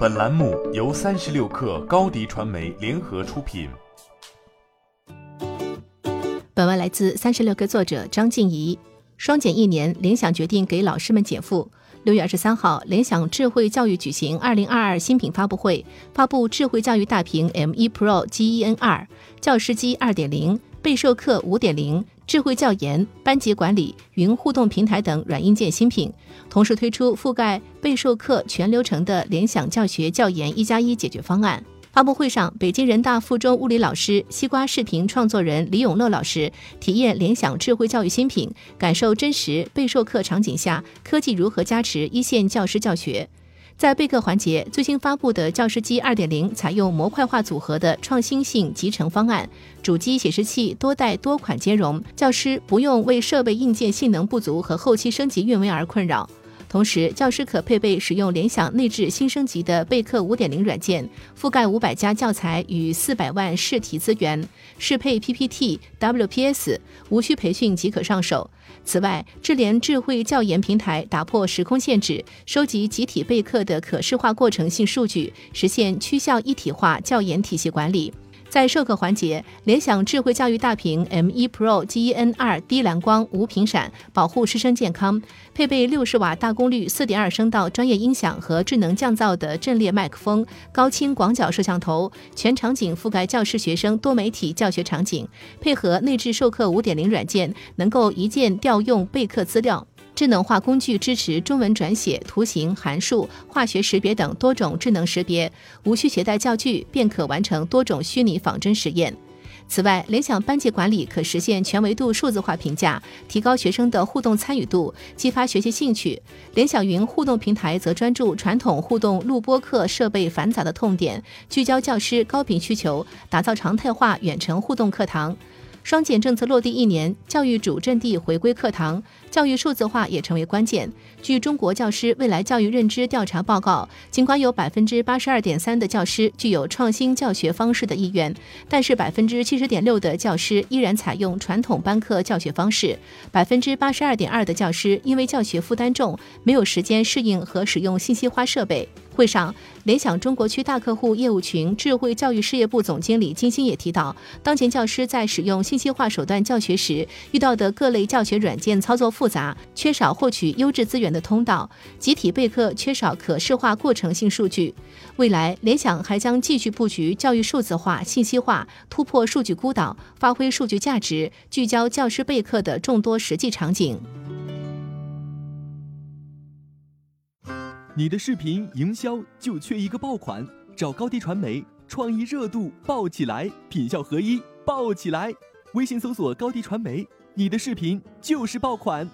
本栏目由三十六氪高低传媒联合出品。本文来自三十六氪作者张静怡。双减一年，联想决定给老师们减负。六月二十三号，联想智慧教育举行二零二二新品发布会，发布智慧教育大屏 M1 Pro Gen 二、教师机二点零、备授课五点零、智慧教研、班级管理、云互动平台等软硬件新品，同时推出覆盖备授课全流程的联想教学教研一加一解决方案。发布会上，北京人大附中物理老师、西瓜视频创作人李永乐老师体验联想智慧教育新品，感受真实备授课场景下科技如何加持一线教师教学。在备课环节，最新发布的教师机二点零采用模块化组合的创新性集成方案，主机显示器多带多款兼容，教师不用为设备硬件性能不足和后期升级运维而困扰。同时，教师可配备使用联想内置新升级的备课五点零软件，覆盖五百家教材与四百万试题资源，适配 PPT、WPS，无需培训即可上手。此外，智联智慧教研平台打破时空限制，收集集体备课的可视化过程性数据，实现区校一体化教研体系管理。在授课环节，联想智慧教育大屏 M1 Pro Gen2 低蓝光无频闪，保护师生健康。配备六十瓦大功率四点二声道专业音响和智能降噪的阵列麦克风，高清广角摄像头，全场景覆盖教师、学生多媒体教学场景。配合内置授课五点零软件，能够一键调用备课资料。智能化工具支持中文转写、图形、函数、化学识别等多种智能识别，无需携带教具便可完成多种虚拟仿真实验。此外，联想班级管理可实现全维度数字化评价，提高学生的互动参与度，激发学习兴趣。联想云互动平台则专注传统互动录播课设备繁杂的痛点，聚焦教师高频需求，打造常态化远程互动课堂。双减政策落地一年，教育主阵地回归课堂，教育数字化也成为关键。据中国教师未来教育认知调查报告，尽管有百分之八十二点三的教师具有创新教学方式的意愿，但是百分之七十点六的教师依然采用传统班课教学方式。百分之八十二点二的教师因为教学负担重，没有时间适应和使用信息化设备。会上，联想中国区大客户业务群智慧教育事业部总经理金星也提到，当前教师在使用信息化手段教学时，遇到的各类教学软件操作复杂，缺少获取优质资源的通道，集体备课缺少可视化过程性数据。未来，联想还将继续布局教育数字化、信息化，突破数据孤岛，发挥数据价值，聚焦教师备课的众多实际场景。你的视频营销就缺一个爆款，找高低传媒，创意热度爆起来，品效合一爆起来。微信搜索高低传媒，你的视频就是爆款。